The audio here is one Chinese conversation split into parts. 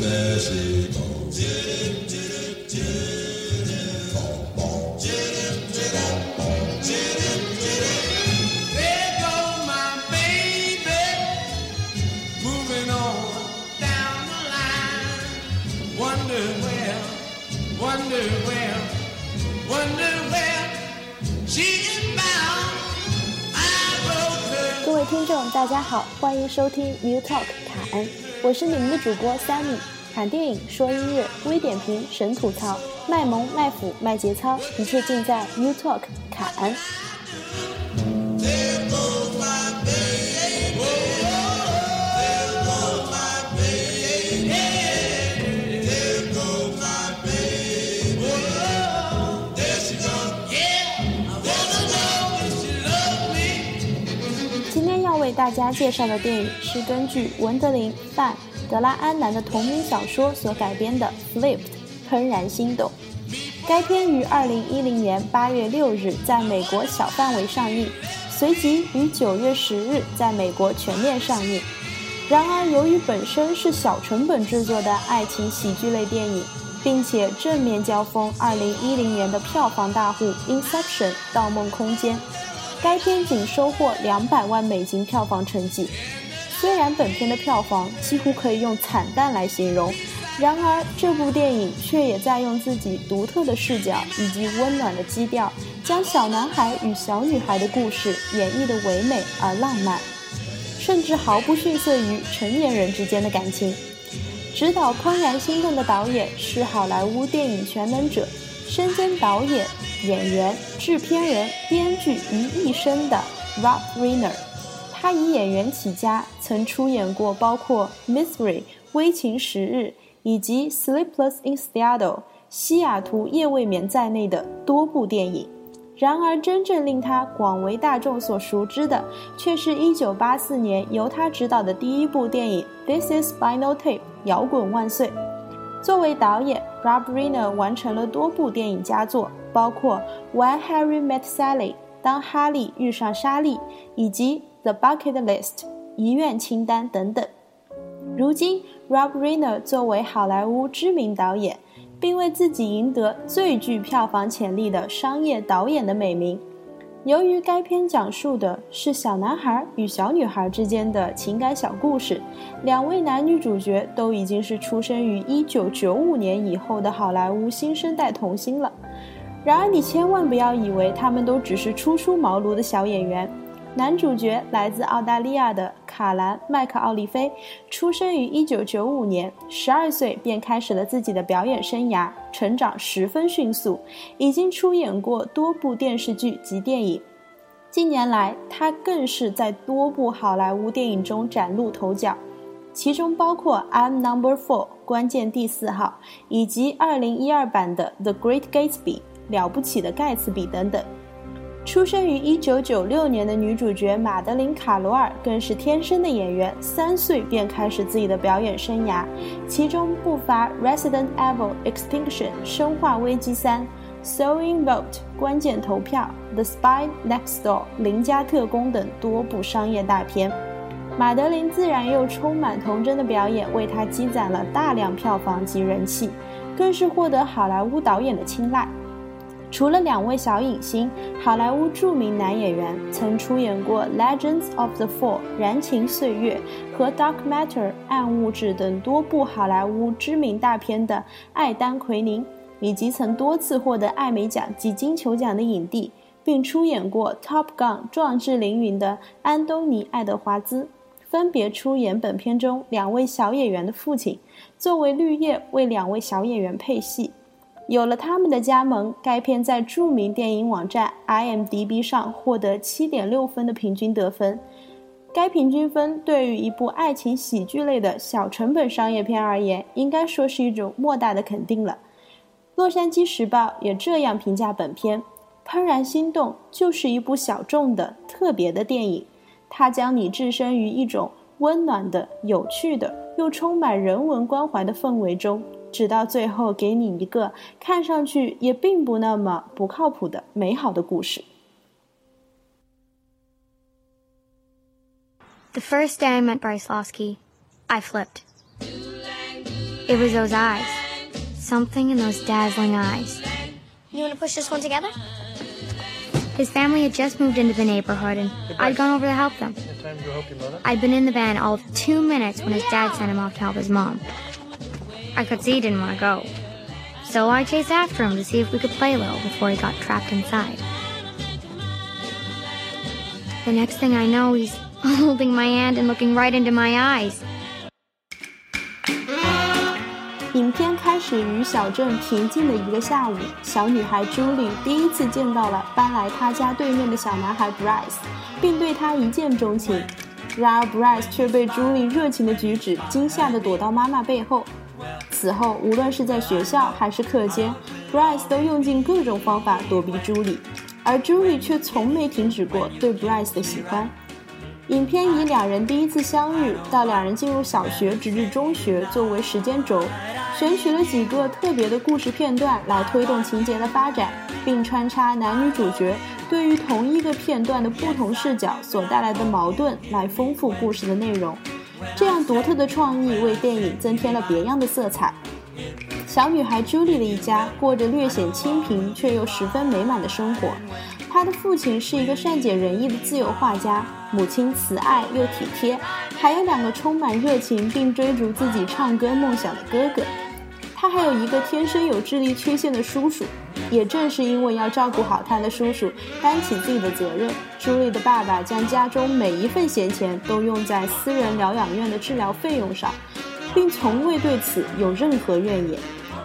Mexico, Mexico. 听众，大家好，欢迎收听 New Talk 卡恩，我是你们的主播 Sammy。侃电影、说音乐、微点评、神吐槽、卖萌、卖腐、卖节操，一切尽在 New Talk 卡恩。大家介绍的电影是根据文德林·范·德拉安南的同名小说所改编的《Flipped》怦然心动。该片于2010年8月6日在美国小范围上映，随即于9月10日在美国全面上映。然而，由于本身是小成本制作的爱情喜剧类电影，并且正面交锋2010年的票房大户《Inception》《盗梦空间》，该片仅收获200万美金票房成绩。虽然本片的票房几乎可以用惨淡来形容，然而这部电影却也在用自己独特的视角以及温暖的基调，将小男孩与小女孩的故事演绎得唯美而浪漫，甚至毫不逊色于成年人之间的感情。执导《怦然心动》的导演是好莱坞电影全能者，身兼导演、演员、制片人、编剧于一身的 Rob Reiner。他以演员起家，曾出演过包括《Misery》《危情十日》以及《Sleepless in Seattle》西雅图夜未眠在内的多部电影。然而，真正令他广为大众所熟知的，却是1984年由他执导的第一部电影《This Is Spinal Tape》摇滚万岁。作为导演，Rob Reiner 完成了多部电影佳作，包括《When Harry Met Sally》当哈利遇上莎莉，以及《The Bucket List》遗愿清单等等。如今，Rob Reiner 作为好莱坞知名导演，并为自己赢得最具票房潜力的商业导演的美名。由于该片讲述的是小男孩与小女孩之间的情感小故事，两位男女主角都已经是出生于1995年以后的好莱坞新生代童星了。然而，你千万不要以为他们都只是初出茅庐的小演员。男主角来自澳大利亚的卡兰·麦克奥利菲，出生于1995年，十二岁便开始了自己的表演生涯，成长十分迅速，已经出演过多部电视剧及电影。近年来，他更是在多部好莱坞电影中崭露头角，其中包括《I'm Number Four》关键第四号，以及2012版的《The Great Gatsby》了不起的盖茨比等等。出生于1996年的女主角马德琳·卡罗尔更是天生的演员，三岁便开始自己的表演生涯，其中不乏《Resident Evil Extinction》生化危机三，《Sewing Vote》关键投票，《The Spy Next Door》邻家特工等多部商业大片。马德琳自然又充满童真的表演，为她积攒了大量票房及人气，更是获得好莱坞导演的青睐。除了两位小影星，好莱坞著名男演员曾出演过《Legends of the Fall》燃情岁月和《Dark Matter》暗物质等多部好莱坞知名大片的艾丹·奎宁，以及曾多次获得艾美奖及金球奖的影帝，并出演过《Top Gun》壮志凌云的安东尼·爱德华兹，分别出演本片中两位小演员的父亲，作为绿叶为两位小演员配戏。有了他们的加盟，该片在著名电影网站 IMDB 上获得7.6分的平均得分。该平均分对于一部爱情喜剧类的小成本商业片而言，应该说是一种莫大的肯定了。洛杉矶时报也这样评价本片：《怦然心动》就是一部小众的、特别的电影，它将你置身于一种温暖的、有趣的又充满人文关怀的氛围中。直到最后，给你一个看上去也并不那么不靠谱的美好的故事。 The first day I met Bryce Losky, I flipped. It was those eyes. Something in those dazzling eyes. You want to push this one together? His family had just moved into the neighborhood and I'd gone over to help them. Time to go help your mother? I'd been in the van all of two minutes when his dad sent him off to help his mom. I could see he didn't want to go. So I chased after him to see if we could play a little before he got trapped inside. The next thing I know, he's holding my hand and looking right into my eyes. 影片开始于小镇平静的一个下午，小女孩朱莉第一次见到了搬来她家对面的小男孩 Bryce，并对他一见钟情。然而 Bryce 却被朱莉热情的举止惊吓的躲到妈妈背后。此后，无论是在学校还是课间，Bryce 都用尽各种方法躲避朱莉，而朱莉却从没停止过对 Bryce 的喜欢。影片以两人第一次相遇到两人进入小学直至中学作为时间轴，选取了几个特别的故事片段来推动情节的发展，并穿插男女主角对于同一个片段的不同视角所带来的矛盾，来丰富故事的内容。这样独特的创意为电影增添了别样的色彩。小女孩朱莉的一家过着略显清贫却又十分美满的生活。她的父亲是一个善解人意的自由画家，母亲慈爱又体贴，还有两个充满热情并追逐自己唱歌梦想的哥哥。她还有一个天生有智力缺陷的叔叔。也正是因为要照顾好他的叔叔，担起自己的责任，朱莉的爸爸将家中每一份闲钱都用在私人疗养院的治疗费用上，并从未对此有任何怨言。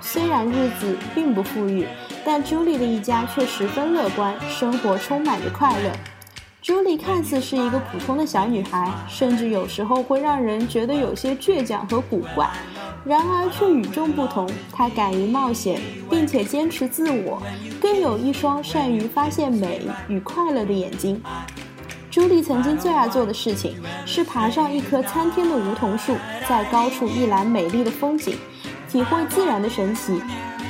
虽然日子并不富裕，但朱莉的一家却十分乐观，生活充满着快乐。朱莉看似是一个普通的小女孩，甚至有时候会让人觉得有些倔强和古怪。然而却与众不同，她敢于冒险，并且坚持自我，更有一双善于发现美与快乐的眼睛。朱莉曾经最爱做的事情是爬上一棵参天的梧桐树，在高处一览美丽的风景，体会自然的神奇。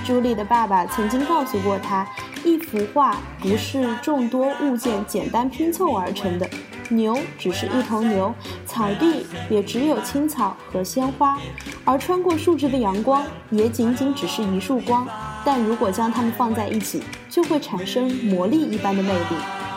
朱莉的爸爸曾经告诉过她，一幅画不是众多物件简单拼凑而成的。牛只是一头牛，草地也只有青草和鲜花，而穿过树枝的阳光也仅仅只是一束光。但如果将它们放在一起，就会产生魔力一般的魅力。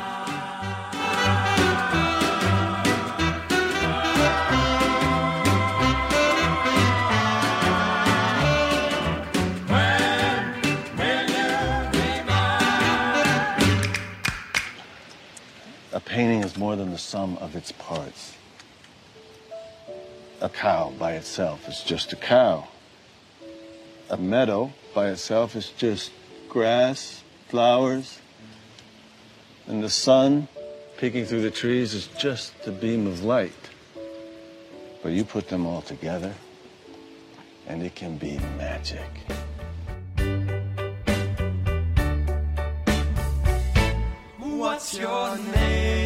Painting is more than the sum of its parts. A cow by itself is just a cow. A meadow by itself is just grass, flowers. And the sun peeking through the trees is just a beam of light. But you put them all together, and it can be magic. What's your name?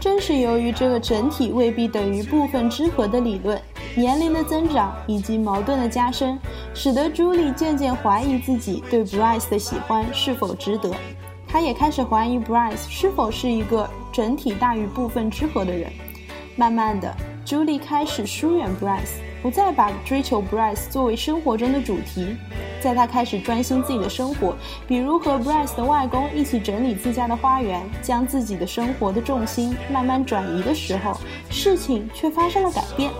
正是由于这个整体未必等于部分之和的理论，年龄的增长以及矛盾的加深，使得朱莉渐渐怀疑自己对 Bryce 的喜欢是否值得。她也开始怀疑 Bryce 是否是一个整体大于部分之和的人。慢慢的，朱莉开始疏远 Bryce。不再把追求 Bryce 作为生活中的主题，在她开始专心自己的生活，比如和 Bryce 的外公一起整理自家的花园，将自己的生活的重心慢慢转移的时候，事情却发生了改变。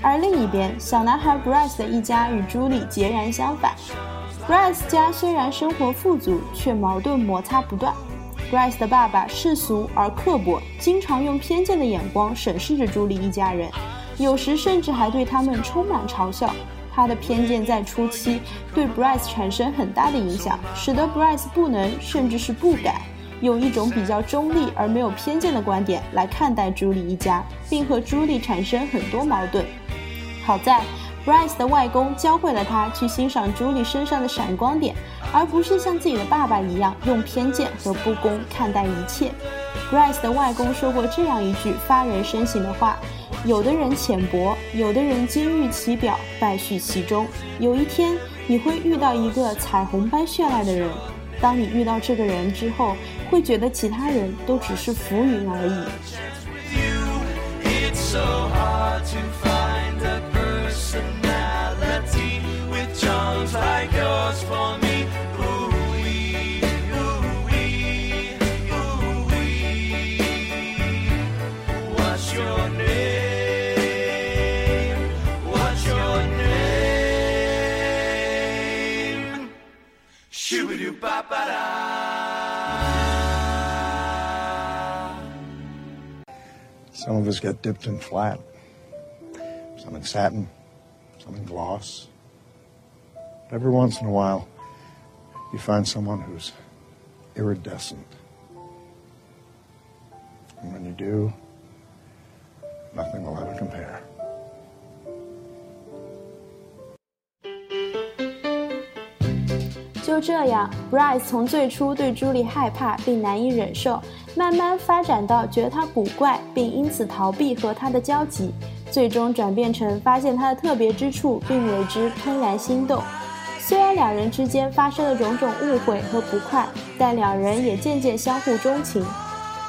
而另一边，小男孩 Bryce 的一家与朱莉截然相反。Bryce 家虽然生活富足，却矛盾摩擦不断。Bryce 的爸爸世俗而刻薄，经常用偏见的眼光审视着朱莉一家人。有时甚至还对他们充满嘲笑。他的偏见在初期对 Bryce 产生很大的影响，使得 Bryce 不能甚至是不敢用一种比较中立而没有偏见的观点来看待朱莉一家，并和朱莉产生很多矛盾。好在 Bryce 的外公教会了他去欣赏朱莉身上的闪光点，而不是像自己的爸爸一样用偏见和不公看待一切。Bryce 的外公说过这样一句发人深省的话。有的人浅薄，有的人金玉其表，败絮其中。有一天，你会遇到一个彩虹般绚烂的人。当你遇到这个人之后，会觉得其他人都只是浮云而已。Some of us get dipped in flat, some in satin, some in gloss. Every once in a while, you find someone who's iridescent. And when you do, nothing will ever compare. 就这样，Bryce 从最初对朱莉害怕并难以忍受，慢慢发展到觉得她古怪，并因此逃避和她的交集，最终转变成发现她的特别之处，并为之怦然心动。虽然两人之间发生了种种误会和不快，但两人也渐渐相互钟情。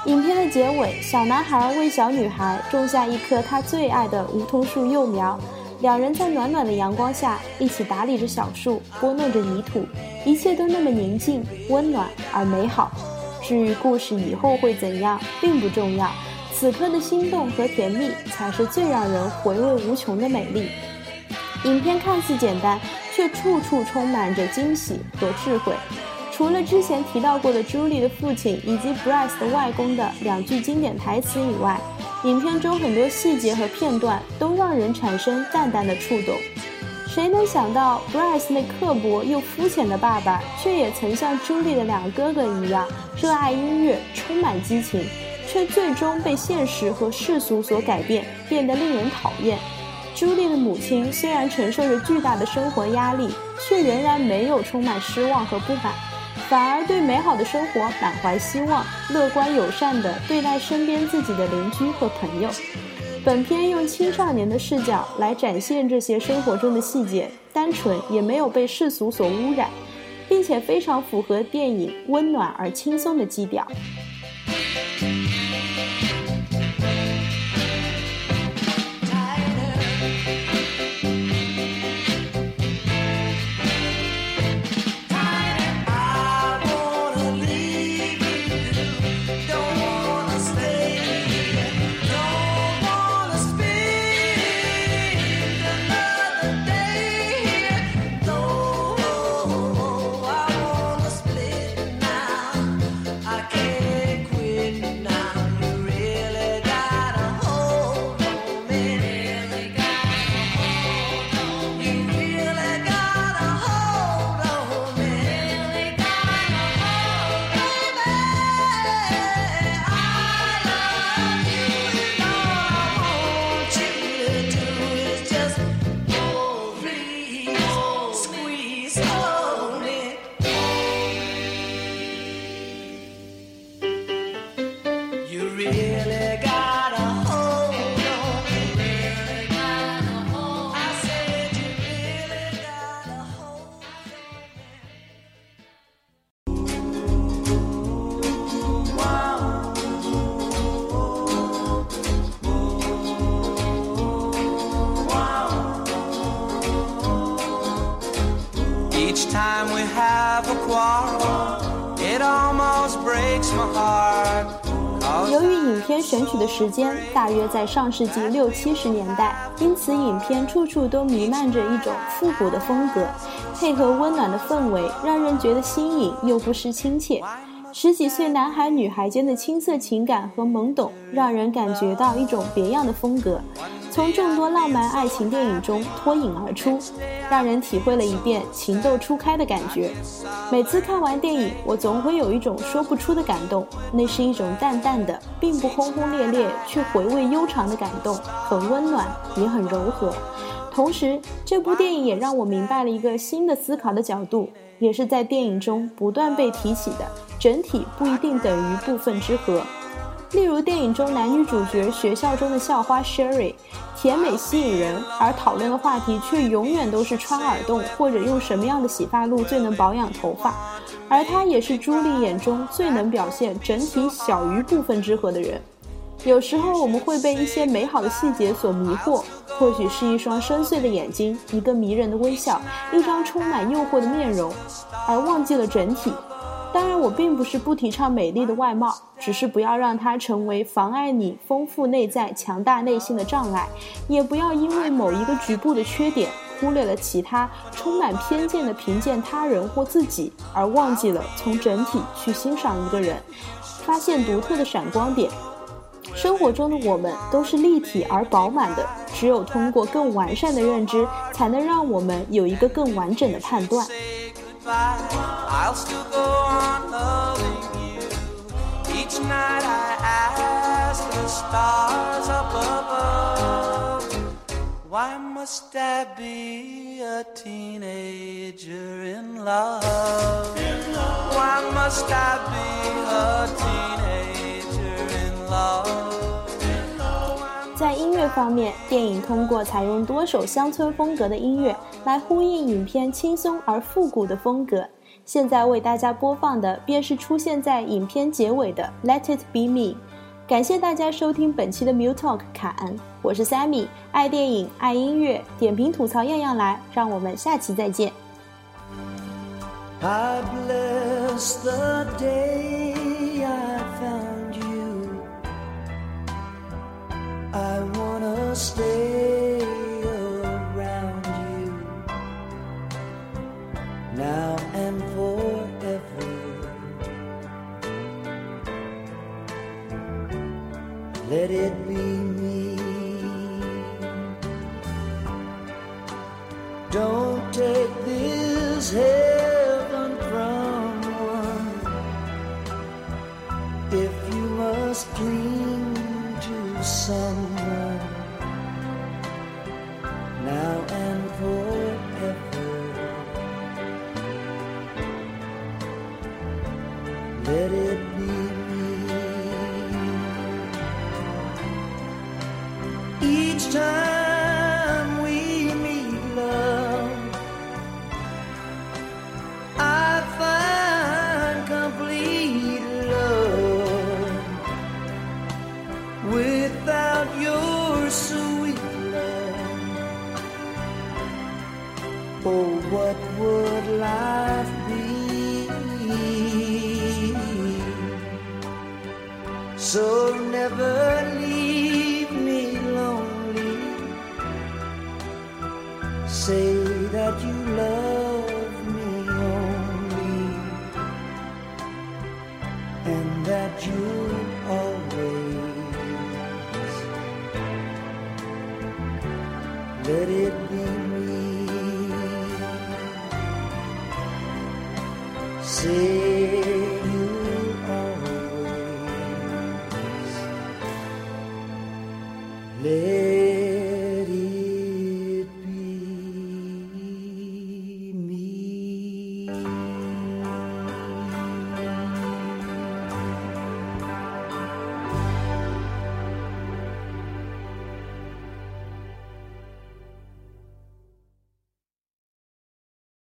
影片的结尾，小男孩为小女孩种下一棵他最爱的梧桐树幼苗，两人在暖暖的阳光下一起打理着小树，拨弄着泥土，一切都那么宁静、温暖而美好。至于故事以后会怎样，并不重要，此刻的心动和甜蜜才是最让人回味无穷的美丽。影片看似简单，却处处充满着惊喜和智慧。除了之前提到过的朱莉的父亲以及 Bryce 的外公的两句经典台词以外，影片中很多细节和片段都让人产生淡淡的触动。谁能想到 Bryce 那刻薄又肤浅的爸爸，却也曾像朱莉的两个哥哥一样热爱音乐，充满激情，却最终被现实和世俗所改变，变得令人讨厌。朱莉的母亲虽然承受着巨大的生活压力，却仍然没有充满失望和不满，反而对美好的生活满怀希望，乐观友善地对待身边自己的邻居和朋友。本片用青少年的视角来展现这些生活中的细节，单纯也没有被世俗所污染，并且非常符合电影温暖而轻松的基调。由于影片选取的时间大约在上世纪六七十年代，因此影片处处都弥漫着一种复古的风格，配合温暖的氛围，让人觉得新颖又不失亲切。十几岁男孩女孩间的青涩情感和懵懂，让人感觉到一种别样的风格，从众多浪漫爱情电影中脱颖而出，让人体会了一遍情窦初开的感觉。每次看完电影，我总会有一种说不出的感动，那是一种淡淡的，并不轰轰烈烈，却回味悠长的感动，很温暖，也很柔和。同时，这部电影也让我明白了一个新的思考的角度，也是在电影中不断被提起的：整体不一定等于部分之和。例如电影中男女主角学校中的校花 Sherry，甜美吸引人，而讨论的话题却永远都是穿耳洞或者用什么样的洗发露最能保养头发。而她也是朱莉眼中最能表现整体小于部分之和的人。有时候我们会被一些美好的细节所迷惑，或许是一双深邃的眼睛，一个迷人的微笑，一张充满诱惑的面容，而忘记了整体。当然，我并不是不提倡美丽的外貌，只是不要让它成为妨碍你丰富内在、强大内心的障碍，也不要因为某一个局部的缺点，忽略了其他充满偏见的评鉴他人或自己，而忘记了从整体去欣赏一个人，发现独特的闪光点。生活中的我们都是立体而饱满的，只有通过更完善的认知，才能让我们有一个更完整的判断。I'll still go on loving you. Each night I ask the stars up above, why must I be a teenager in love? Why must I be a teenager in love? 在音乐方面，电影通过采用多首乡村风格的音乐来呼应影片轻松而复古的风格。现在为大家播放的便是出现在影片结尾的《Let It Be Me》。感谢大家收听本期的 Mu Talk 卡恩，我是 Sammy，爱电影，爱音乐，点评吐槽样样来，让我们下期再见。I bless the day stay around you now and forever. Let it be me. Don't take this let it be me. Say